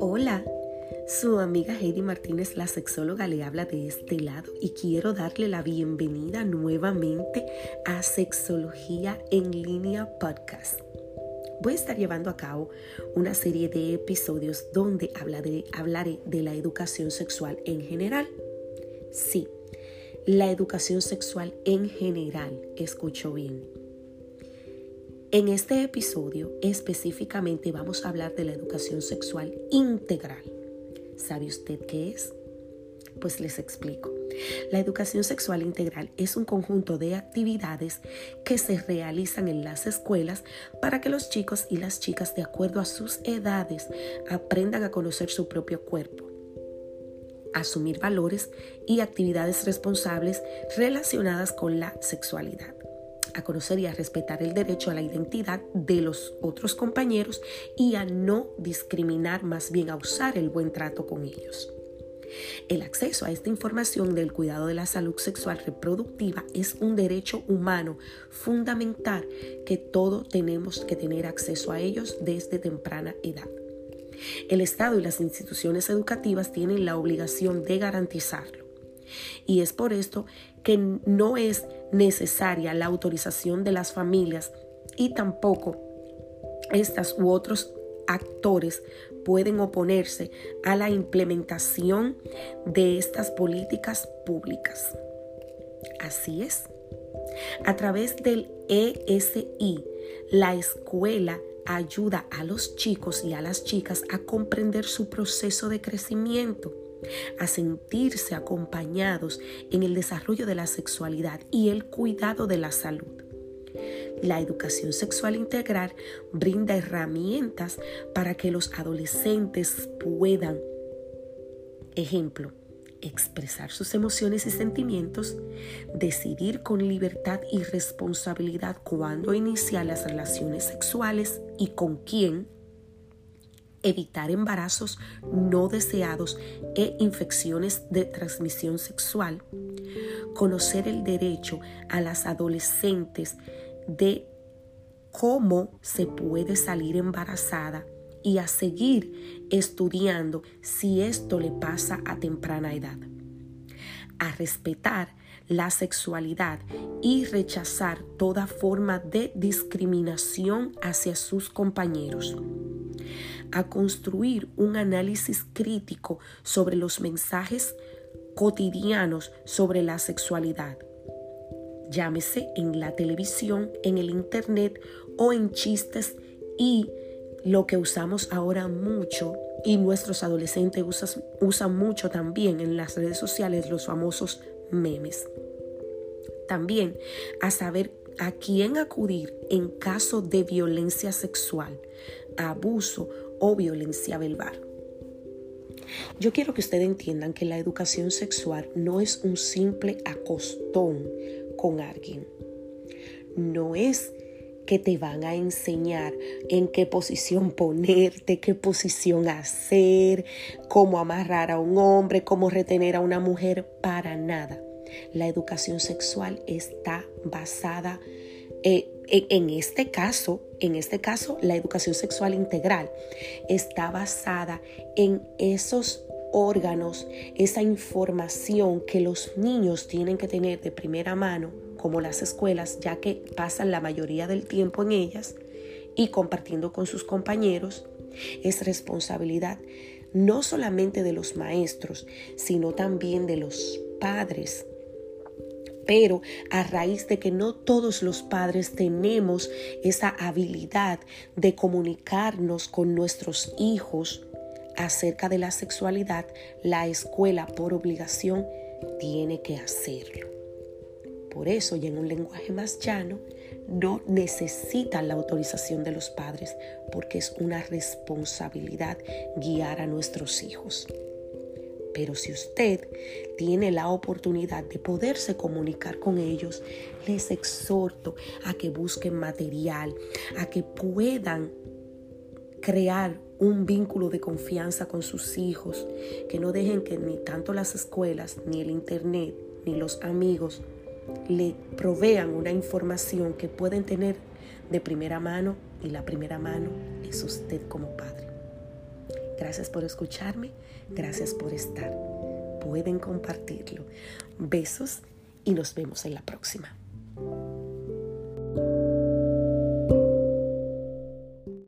Hola, su amiga Heidi Martínez, la sexóloga, le habla de este lado y quiero darle la bienvenida nuevamente a Sexología en línea podcast. Voy a estar llevando a cabo una serie de episodios donde hablaré, hablaré de la educación sexual en general. Sí, la educación sexual en general, escucho bien. En este episodio específicamente vamos a hablar de la educación sexual integral. ¿Sabe usted qué es? Pues les explico. La educación sexual integral es un conjunto de actividades que se realizan en las escuelas para que los chicos y las chicas, de acuerdo a sus edades, aprendan a conocer su propio cuerpo, asumir valores y actividades responsables relacionadas con la sexualidad a conocer y a respetar el derecho a la identidad de los otros compañeros y a no discriminar, más bien a usar el buen trato con ellos. El acceso a esta información del cuidado de la salud sexual reproductiva es un derecho humano fundamental que todos tenemos que tener acceso a ellos desde temprana edad. El Estado y las instituciones educativas tienen la obligación de garantizarlo. Y es por esto que no es necesaria la autorización de las familias y tampoco estas u otros actores pueden oponerse a la implementación de estas políticas públicas. Así es. A través del ESI, la escuela ayuda a los chicos y a las chicas a comprender su proceso de crecimiento a sentirse acompañados en el desarrollo de la sexualidad y el cuidado de la salud. La educación sexual integral brinda herramientas para que los adolescentes puedan, ejemplo, expresar sus emociones y sentimientos, decidir con libertad y responsabilidad cuándo iniciar las relaciones sexuales y con quién, evitar embarazos no deseados e infecciones de transmisión sexual, conocer el derecho a las adolescentes de cómo se puede salir embarazada y a seguir estudiando si esto le pasa a temprana edad. A respetar la sexualidad y rechazar toda forma de discriminación hacia sus compañeros a construir un análisis crítico sobre los mensajes cotidianos sobre la sexualidad. Llámese en la televisión, en el internet o en chistes y lo que usamos ahora mucho y nuestros adolescentes usan, mucho también en las redes sociales los famosos memes. También a saber a quién acudir en caso de violencia sexual, abuso o violencia verbal. Yo quiero que ustedes entiendan que la educación sexual no es un simple acostón con alguien. No es que te van a enseñar en qué posición ponerte, qué posición hacer, cómo amarrar a un hombre, cómo retener a una mujer, para nada. La educación sexual está basada eh, en este caso, en este caso, la educación sexual integral está basada en esos órganos, esa información que los niños tienen que tener de primera mano, como las escuelas, ya que pasan la mayoría del tiempo en ellas y compartiendo con sus compañeros, es responsabilidad no solamente de los maestros, sino también de los padres, pero a raíz de que no todos los padres tenemos esa habilidad de comunicarnos con nuestros hijos acerca de la sexualidad, la escuela por obligación tiene que hacerlo. Por eso, y en un lenguaje más llano, no necesitan la autorización de los padres porque es una responsabilidad guiar a nuestros hijos. Pero si usted tiene la oportunidad de poderse comunicar con ellos, les exhorto a que busquen material, a que puedan crear un vínculo de confianza con sus hijos, que no dejen que ni tanto las escuelas, ni el internet, ni los amigos le provean una información que pueden tener de primera mano y la primera mano es usted como padre. Gracias por escucharme, gracias por estar. Pueden compartirlo. Besos y nos vemos en la próxima.